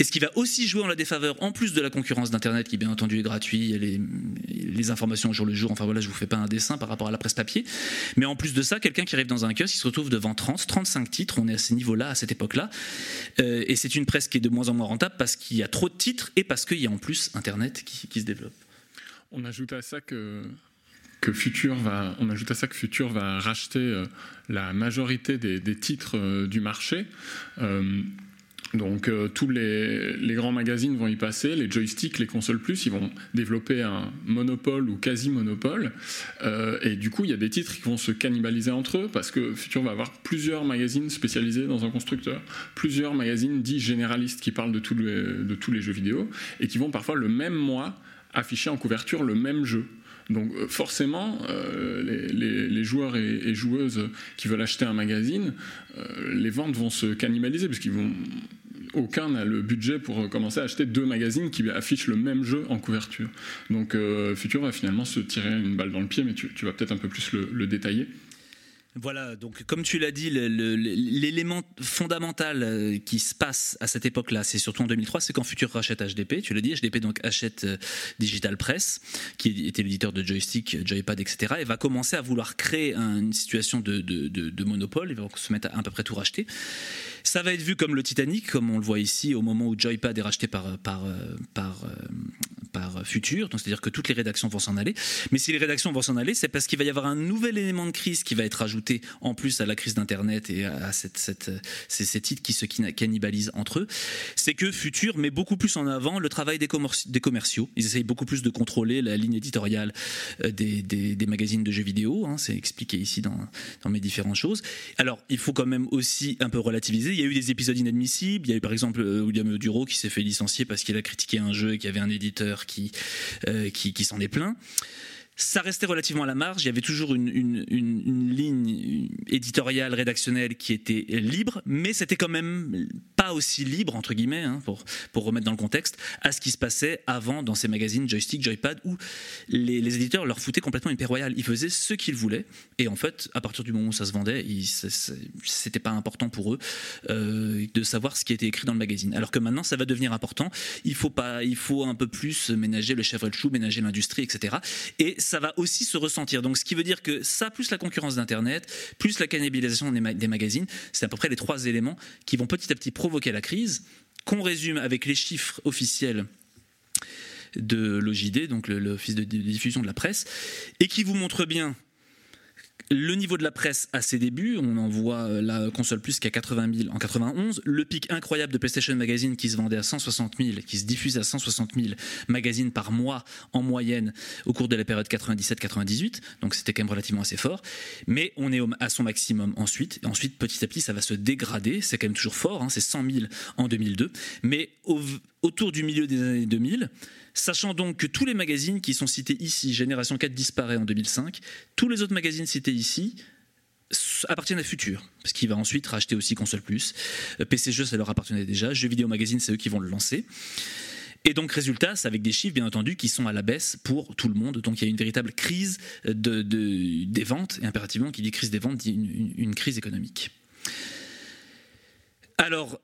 Et ce qui va aussi jouer en la défaveur, en plus de la concurrence d'Internet, qui bien entendu est gratuit, les, informations au jour le jour, enfin voilà, je vous fais pas un dessin par rapport à la presse papier, mais en plus de ça, quelqu'un qui arrive dans un kiosque, il se retrouve devant 30, 35 titres, on est à ce niveau-là, à cette époque-là, euh, et c'est une presse qui est de moins en moins rentable parce qu'il y a trop de titres et parce qu'il y a en plus Internet qui, se développe.
On ajoute à ça que que Future va, on ajoute à ça que Future va racheter euh, la majorité des, titres euh, du marché. Donc euh, tous les, grands magazines vont y passer, les joysticks, les consoles plus, ils vont développer un monopole ou quasi-monopole. Euh, et du coup, il y a des titres qui vont se cannibaliser entre eux parce que Future va avoir plusieurs magazines spécialisés dans un constructeur, plusieurs magazines dits généralistes qui parlent de tous les jeux vidéo et qui vont parfois le même mois afficher en couverture le même jeu. Donc euh, forcément, les, joueurs et, joueuses qui veulent acheter un magazine, les ventes vont se cannibaliser parce vont aucun n'a le budget pour commencer à acheter deux magazines qui affichent le même jeu en couverture. Donc euh, Future va finalement se tirer une balle dans le pied, mais tu, vas peut-être un peu plus le, détailler.
Voilà, donc comme tu l'as dit, l'élément fondamental euh, qui se passe à cette époque-là, c'est surtout en 2003, c'est quand Future rachète HDP. Tu le dis, HDP donc achète euh, Digital Press, qui était l'éditeur de joystick, joypad, etc. et va commencer à vouloir créer une situation de, monopole. Ils vont se mettre à à peu près tout racheter. Ça va être vu comme le Titanic, comme on le voit ici au moment où Joypad est racheté par, par Future. Donc c'est-à-dire que toutes les rédactions vont s'en aller. Mais si les rédactions vont s'en aller, c'est parce qu'il va y avoir un nouvel élément de crise qui va être ajouté en plus à la crise d'Internet et à cette, cette, ces, titres qui se cannibalisent entre eux. C'est que Future met beaucoup plus en avant le travail des, commerciaux. Ils essayent beaucoup plus de contrôler la ligne éditoriale euh, des, des, des magazines de jeux vidéo. Hein, c'est expliqué ici dans, dans mes différentes choses. Alors, il faut quand même aussi un peu relativiser. Il y a eu des épisodes inadmissibles. Il y a eu par exemple euh, William Duro qui s'est fait licencier parce qu'il a critiqué un jeu et qu'il y avait un éditeur qui, euh, qui, qui s'en est plaint ça restait relativement à la marge. Il y avait toujours une, ligne éditoriale, rédactionnelle qui était libre, mais c'était quand même pas aussi libre, entre guillemets, hein, pour, pour remettre dans le contexte, à ce qui se passait avant dans ces magazines joystick, joypad, où les, éditeurs leur foutaient complètement une paix royale. Ils faisaient ce qu'ils voulaient, et en fait, à partir du moment où ça se vendait, c'était pas important pour eux euh, de savoir ce qui était écrit dans le magazine. Alors que maintenant, ça va devenir important. Il faut, pas, il faut un peu plus ménager le chèvre et le chou, ménager l'industrie, etc. Et ça va aussi se ressentir. Donc, ce qui veut dire que ça, plus la concurrence d'Internet, plus la cannibalisation des, magazines, c'est à peu près les trois éléments qui vont petit à petit provoquer la crise, qu'on résume avec les chiffres officiels de l'OJD, donc l'Office de diffusion de la presse, et qui vous montrent bien le niveau de la presse à ses débuts, on en voit euh, la console plus qu'à 80 000 en 91. Le pic incroyable de PlayStation Magazine qui se vendait à 160 000, qui se diffusait à 160 000 magazines par mois en moyenne au cours de la période 97-98. Donc c'était quand même relativement assez fort. Mais on est à son maximum ensuite. Et ensuite, petit à petit, ça va se dégrader. C'est quand même toujours fort. Hein. c'est 100 000 en 2002. Mais autour du milieu des années 2000, Sachant donc que tous les magazines qui sont cités ici, Génération 4 disparaît en 2005, tous les autres magazines cités ici appartiennent à Futur, parce qu'il va ensuite racheter aussi Console Plus. Euh, PC Jeux, ça leur appartenait déjà. Jeux Vidéo Magazine, c'est eux qui vont le lancer. Et donc, résultat, c'est avec des chiffres, bien entendu, qui sont à la baisse pour tout le monde. Donc, il y a une véritable crise de, des ventes, et impérativement, qui dit crise des ventes, dit une crise économique. Alors,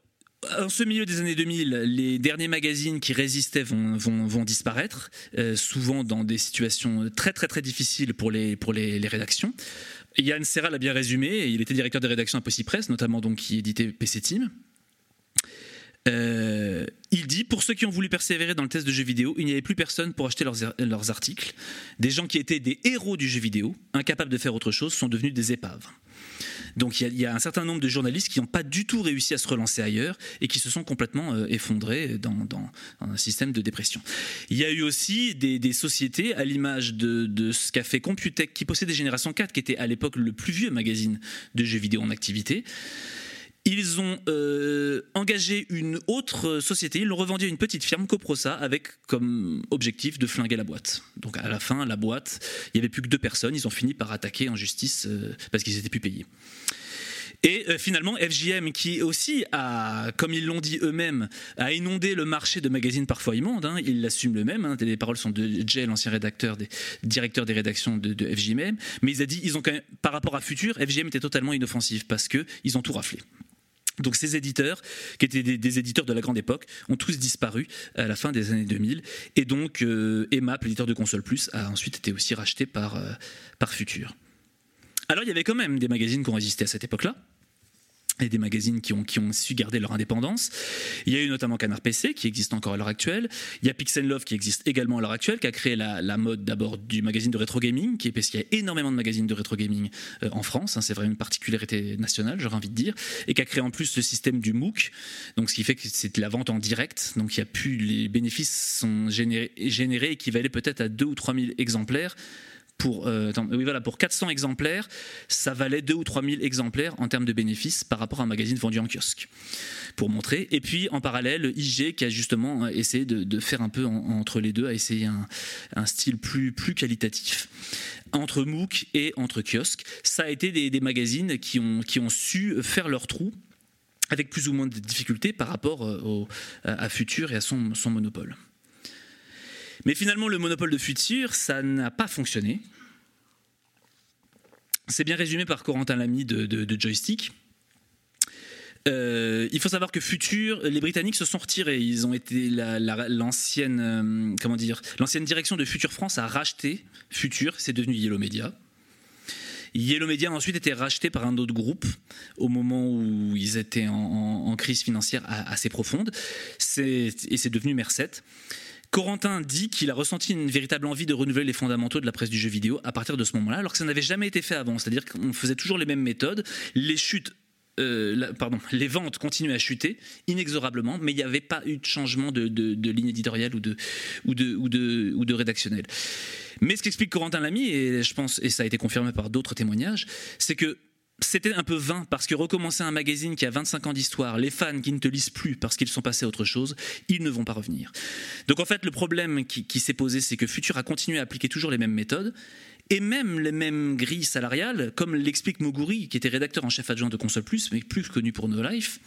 en ce milieu des années 2000, les derniers magazines qui résistaient vont, disparaître, euh, souvent dans des situations très très très difficiles pour les, rédactions. Yann Serra l'a bien résumé, il était directeur de rédaction à Possi Press, notamment donc qui éditait PC Team. Euh, il dit pour ceux qui ont voulu persévérer dans le test de jeux vidéo, il n'y avait plus personne pour acheter leurs, articles. Des gens qui étaient des héros du jeu vidéo, incapables de faire autre chose, sont devenus des épaves. Donc il y, a un certain nombre de journalistes qui n'ont pas du tout réussi à se relancer ailleurs et qui se sont complètement euh, effondrés dans, un système de dépression. Il y a eu aussi des, sociétés, à l'image de, ce qu'a fait Computech, qui possédait Génération 4, qui était à l'époque le plus vieux magazine de jeux vidéo en activité. Ils ont euh, engagé une autre société, ils l'ont revendu à une petite firme, Coprosa, avec comme objectif de flinguer la boîte. Donc à la fin, la boîte, il n'y avait plus que deux personnes, ils ont fini par attaquer en justice euh, parce qu'ils n'étaient plus payés. Et euh, finalement, FJM, qui aussi a, comme ils l'ont dit eux-mêmes, a inondé le marché de magazines parfois immondes, hein, ils l'assument eux-mêmes, hein, les paroles sont de Jay, l'ancien rédacteur, directeur des rédactions de, de, FJM, mais ils a dit, ils ont quand même, par rapport à Futur, FJM était totalement inoffensif parce qu'ils ont tout raflé. Donc ces éditeurs, qui étaient des, éditeurs de la grande époque, ont tous disparu à la fin des années 2000. Et donc euh, EMAP, l'éditeur de Console Plus, a ensuite été aussi racheté par, euh, par Futur. Alors il y avait quand même des magazines qui ont résisté à cette époque-là et des magazines qui ont, qui ont su garder leur indépendance. Il y a eu notamment Canard PC, qui existe encore à l'heure actuelle. Il y a Pixel Love, qui existe également à l'heure actuelle, qui a créé la, la mode d'abord du magazine de rétro gaming, qui est parce qu'il y a énormément de magazines de rétro gaming euh, en France. Hein, c'est vraiment une particularité nationale, j'aurais envie de dire. Et qui a créé en plus le système du MOOC, donc ce qui fait que c'est la vente en direct. Donc il y a plus, les bénéfices sont générés, générés équivalaient peut-être à 2 ou 3 000 exemplaires pour, euh, oui, voilà, pour 400 exemplaires, ça valait 2 ou 3 000 exemplaires en termes de bénéfices par rapport à un magazine vendu en kiosque. Pour montrer. Et puis en parallèle, IG qui a justement euh, essayé de, faire un peu entre les deux, a essayé un, style plus, plus qualitatif. Entre MOOC et entre kiosque, ça a été des, magazines qui ont, qui ont su faire leur trou avec plus ou moins de difficultés par rapport euh, au, à Futur et à son, son monopole. Mais finalement, le monopole de futur, ça n'a pas fonctionné. C'est bien résumé par Corentin Lamy de, Joystick. Euh, il faut savoir que Future, les Britanniques se sont retirés. Ils ont été l'ancienne, euh, comment dire, l'ancienne direction de Future France a racheté Future. C'est devenu Yellow Media. Yellow Media a ensuite été racheté par un autre groupe au moment où ils étaient en, crise financière assez profonde. Et c'est devenu Merced. Corentin dit qu'il a ressenti une véritable envie de renouveler les fondamentaux de la presse du jeu vidéo à partir de ce moment-là, alors que ça n'avait jamais été fait avant. C'est-à-dire qu'on faisait toujours les mêmes méthodes, les chutes euh, pardon, les ventes continuaient à chuter inexorablement, mais il n'y avait pas eu de changement de, ligne éditoriale ou de, ou de, ou de, ou de rédactionnel. Mais ce qu'explique Corentin Lamy, et je pense, et ça a été confirmé par d'autres témoignages, c'est que c'était un peu vain parce que recommencer un magazine qui a 25 ans d'histoire, les fans qui ne te lisent plus parce qu'ils sont passés à autre chose, ils ne vont pas revenir. Donc en fait, le problème qui, s'est posé, c'est que Futur a continué à appliquer toujours les mêmes méthodes et même les mêmes grilles salariales, comme l'explique Moguri, qui était rédacteur en chef adjoint de Console Plus, mais plus connu pour No Life,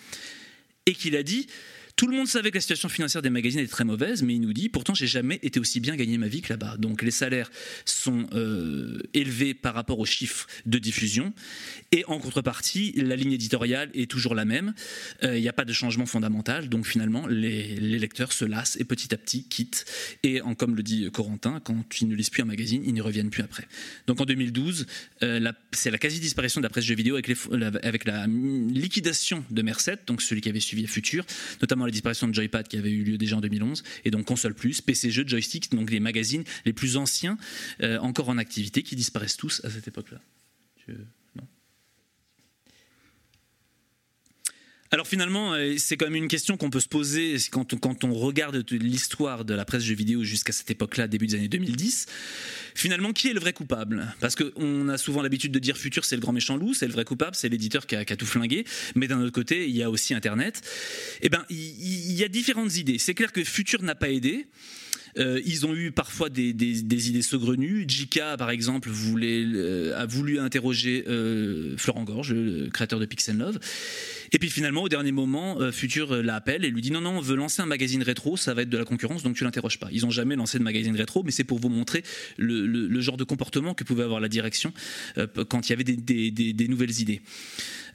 et qu'il a dit tout le monde savait que la situation financière des magazines était très mauvaise, mais il nous dit pourtant j'ai jamais été aussi bien gagné ma vie que là-bas. Donc les salaires sont euh, élevés par rapport aux chiffres de diffusion, et en contrepartie la ligne éditoriale est toujours la même. Euh, il n'y a pas de changement fondamental, donc finalement les, lecteurs se lassent et petit à petit quittent. Et comme le dit Corentin, quand ils ne lisent plus un magazine, ils n'y reviennent plus après. Donc en 2012, euh, c'est la quasi disparition de la presse jeux vidéo avec, la, avec la liquidation de Merced, donc celui qui avait suivi Futur, notamment disparition de Joypad qui avait eu lieu déjà en 2011, et donc Console Plus, PC Jeux, Joystick, donc les magazines les plus anciens euh, encore en activité qui disparaissent tous à cette époque-là. Alors finalement, euh, c'est quand même une question qu'on peut se poser quand on, regarde l'histoire de la presse jeux vidéo jusqu'à cette époque-là, début des années 2010. Finalement, qui est le vrai coupable? Parce qu'on a souvent l'habitude de dire Futur, c'est le grand méchant loup, c'est le vrai coupable, c'est l'éditeur qui a, tout flingué. Mais d'un autre côté, il y a aussi Internet. Eh bien, il y, a différentes idées. C'est clair que Futur n'a pas aidé. Euh, ils ont eu parfois des, idées saugrenues. Jika, par exemple, euh, a voulu interroger Florent Gorge, le créateur de Pixel Love. Et puis finalement, au dernier moment, euh, Futur euh, l'appelle et lui dit non, non, on veut lancer un magazine rétro, ça va être de la concurrence, donc tu l'interroges pas. Ils n'ont jamais lancé de magazine rétro, mais c'est pour vous montrer le, genre de comportement que pouvait avoir la direction euh, quand il y avait des nouvelles idées.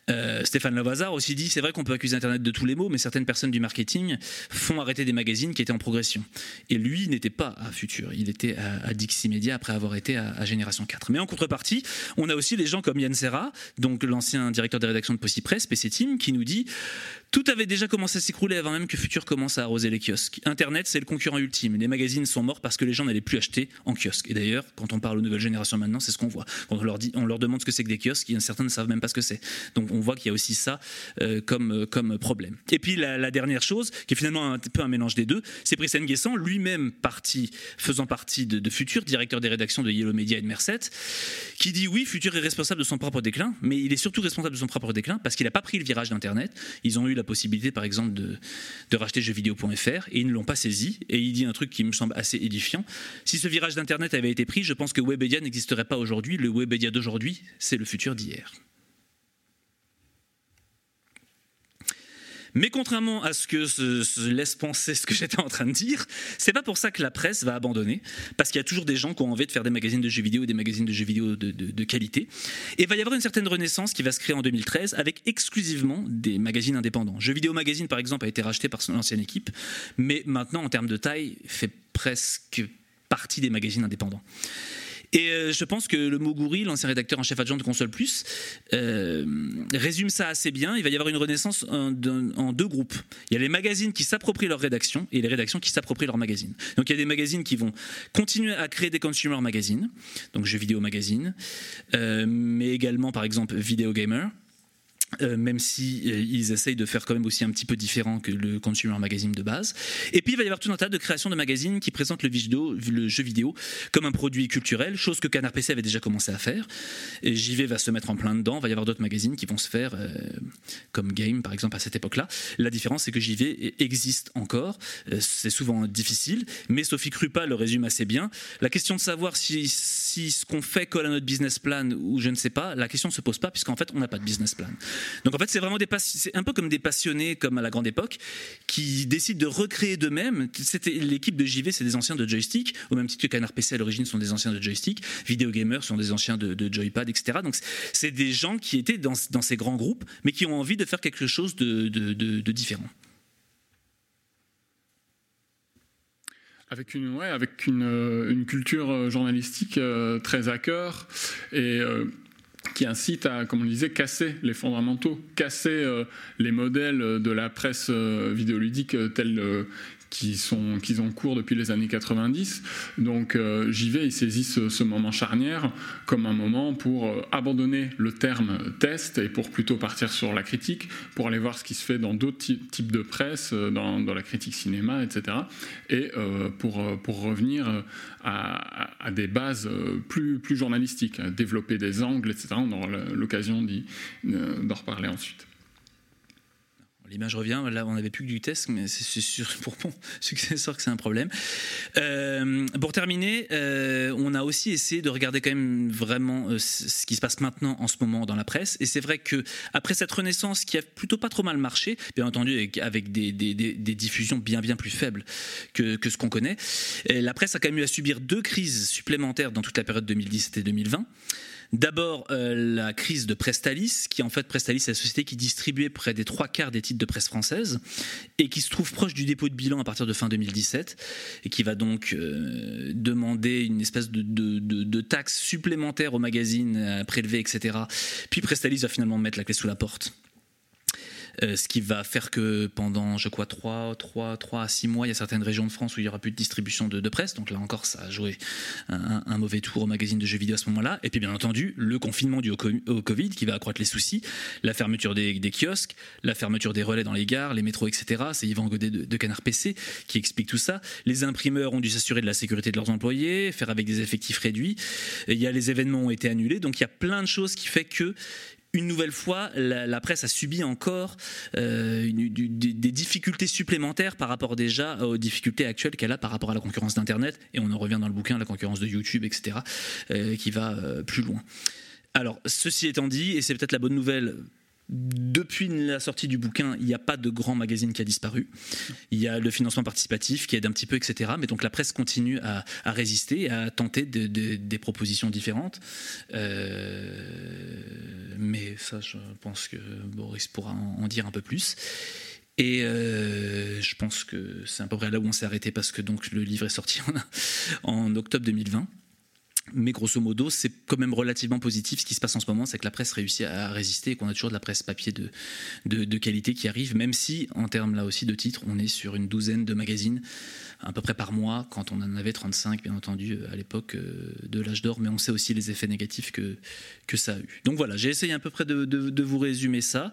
Euh, Stéphane Lavazar aussi dit c'est vrai qu'on peut accuser Internet de tous les maux, mais certaines personnes du marketing font arrêter des magazines qui étaient en progression. Et lui n'était pas à Futur, il était à, Dixie Media après avoir été à, Génération 4. Mais en contrepartie, on a aussi des gens comme Yann Serra, donc l'ancien directeur des rédactions de Possipress, Press, PC Team, qui nous dit tout avait déjà commencé à s'écrouler avant même que Futur commence à arroser les kiosques. Internet, c'est le concurrent ultime. Les magazines sont morts parce que les gens n'allaient plus acheter en kiosque. Et d'ailleurs, quand on parle aux nouvelles générations maintenant, c'est ce qu'on voit. Quand on leur, dit, on leur demande ce que c'est que des kiosques, certains ne savent même pas ce que c'est. Donc on voit qu'il y a aussi ça euh, comme, euh, comme problème. Et puis la, dernière chose, qui est finalement un peu un mélange des deux, c'est Brice Nguessan, lui-même faisant partie de, Futur, directeur des rédactions de Yellow Media et de Merced, qui dit oui, Futur est responsable de son propre déclin, mais il est surtout responsable de son propre déclin parce qu'il n'a pas pris le virage d'Internet. Ils ont eu la possibilité, par exemple, de, de racheter jeuxvideo.fr et ils ne l'ont pas saisi. Et il dit un truc qui me semble assez édifiant. Si ce virage d'Internet avait été pris, je pense que Webedia n'existerait pas aujourd'hui. Le Webedia d'aujourd'hui, c'est le futur d'hier. Mais contrairement à ce que se, laisse penser ce que j'étais en train de dire, c'est pas pour ça que la presse va abandonner, parce qu'il y a toujours des gens qui ont envie de faire des magazines de jeux vidéo et des magazines de jeux vidéo de, qualité. Et il va y avoir une certaine renaissance qui va se créer en 2013 avec exclusivement des magazines indépendants. Jeux vidéo magazine, par exemple, a été racheté par son ancienne équipe, mais maintenant, en termes de taille, fait presque partie des magazines indépendants. Et euh, je pense que le Moguri, l'ancien rédacteur en chef adjoint de Console Plus, euh, résume ça assez bien. Il va y avoir une renaissance en, deux groupes. Il y a les magazines qui s'approprient leur rédaction et les rédactions qui s'approprient leur magazine. Donc il y a des magazines qui vont continuer à créer des consumer magazines, donc jeux vidéo magazine, euh, mais également par exemple Video Gamer euh, même si euh, ils essayent de faire quand même aussi un petit peu différent que le consumer magazine de base. Et puis il va y avoir tout un tas de créations de magazines qui présentent le, jeu vidéo comme un produit culturel, chose que Canard PC avait déjà commencé à faire. Et JV va se mettre en plein dedans. Il va y avoir d'autres magazines qui vont se faire, euh, comme Game par exemple à cette époque-là. La différence c'est que JV existe encore. c'est souvent difficile, mais Sophie Krupa le résume assez bien. La question de savoir si, si ce qu'on fait colle à notre business plan ou je ne sais pas, la question ne se pose pas puisqu'en fait on n'a pas de business plan. Donc en fait, c'est vraiment des un peu comme des passionnés, comme à la grande époque, qui décident de recréer d'eux-mêmes. L'équipe de JV, c'est des anciens de joystick, au même titre que Canard PC à l'origine sont des anciens de joystick, Video Gamers sont des anciens de, joypad, etc. Donc c'est des gens qui étaient dans, ces grands groupes, mais qui ont envie de faire quelque chose de, de différent.
avec une ouais, avec une, euh, une culture euh, journalistique euh, très à cœur et qui incite à, comme on disait, casser les fondamentaux, casser les modèles de la presse vidéoludique tels qui, sont, qui ont cours depuis les années 90. Donc euh, JV, il saisit ce, moment charnière comme un moment pour euh, abandonner le terme test et pour plutôt partir sur la critique, pour aller voir ce qui se fait dans d'autres types de presse, euh, dans, la critique cinéma, etc. Et euh, pour, pour revenir à, à, des bases plus, plus journalistiques, développer des angles, etc. On aura l'occasion d'en reparler ensuite.
L'image revient, là on n'avait plus que du test, mais c'est sûr pour mon successeur que c'est un problème. Euh, pour terminer, euh, on a aussi essayé de regarder quand même vraiment euh, ce qui se passe maintenant en ce moment dans la presse. Et c'est vrai que après cette renaissance qui a plutôt pas trop mal marché, bien entendu avec, des, diffusions bien bien plus faibles que, ce qu'on connaît, la presse a quand même eu à subir deux crises supplémentaires dans toute la période 2017 et 2020. D'abord, euh, la crise de Prestalis, qui en fait, Prestalis, c'est la société qui distribuait près des trois quarts des titres de presse française et qui se trouve proche du dépôt de bilan à partir de fin 2017 et qui va donc euh, demander une espèce de, de, taxe supplémentaire aux magazines à prélever, etc. Puis Prestalis va finalement mettre la clé sous la porte euh, ce qui va faire que pendant, je crois, 3, 3, 3 à 6 mois, il y a certaines régions de France où il n'y aura plus de distribution de, presse. Donc là encore, ça a joué un, mauvais tour au magazine de jeux vidéo à ce moment-là. Et puis bien entendu, le confinement dû au, Covid qui va accroître les soucis, la fermeture des, kiosques, la fermeture des relais dans les gares, les métros, etc. C'est Yvan Godet de, de, Canard PC qui explique tout ça. Les imprimeurs ont dû s'assurer de la sécurité de leurs employés, faire avec des effectifs réduits. il y a les événements ont été annulés. Donc il y a plein de choses qui fait que une nouvelle fois, la, presse a subi encore euh, des difficultés supplémentaires par rapport déjà aux difficultés actuelles qu'elle a par rapport à la concurrence d'Internet. Et on en revient dans le bouquin, la concurrence de YouTube, etc., euh, qui va euh, plus loin. Alors, ceci étant dit, et c'est peut-être la bonne nouvelle depuis la sortie du bouquin, il n'y a pas de grand magazine qui a disparu. Il y a le financement participatif qui aide un petit peu, etc. Mais donc la presse continue à, résister, à tenter des propositions différentes. Euh, mais ça, je pense que Boris pourra en, dire un peu plus. Et euh, je pense que c'est à peu près là où on s'est arrêté parce que donc le livre est sorti en octobre 2020. Mais grosso modo, c'est quand même relativement positif. Ce qui se passe en ce moment, c'est que la presse réussit à résister et qu'on a toujours de la presse papier de, qualité qui arrive, même si, en termes là aussi de titres, on est sur une douzaine de magazines à peu près par mois, quand on en avait 35, bien entendu, à l'époque euh, de l'âge d'or, mais on sait aussi les effets négatifs que, que ça a eu. Donc voilà, j'ai essayé à peu près de, de, vous résumer ça,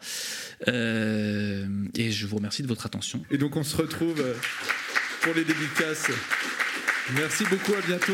euh, et je vous remercie de votre attention.
Et donc on se retrouve euh, pour les dédicaces. Merci beaucoup, à bientôt.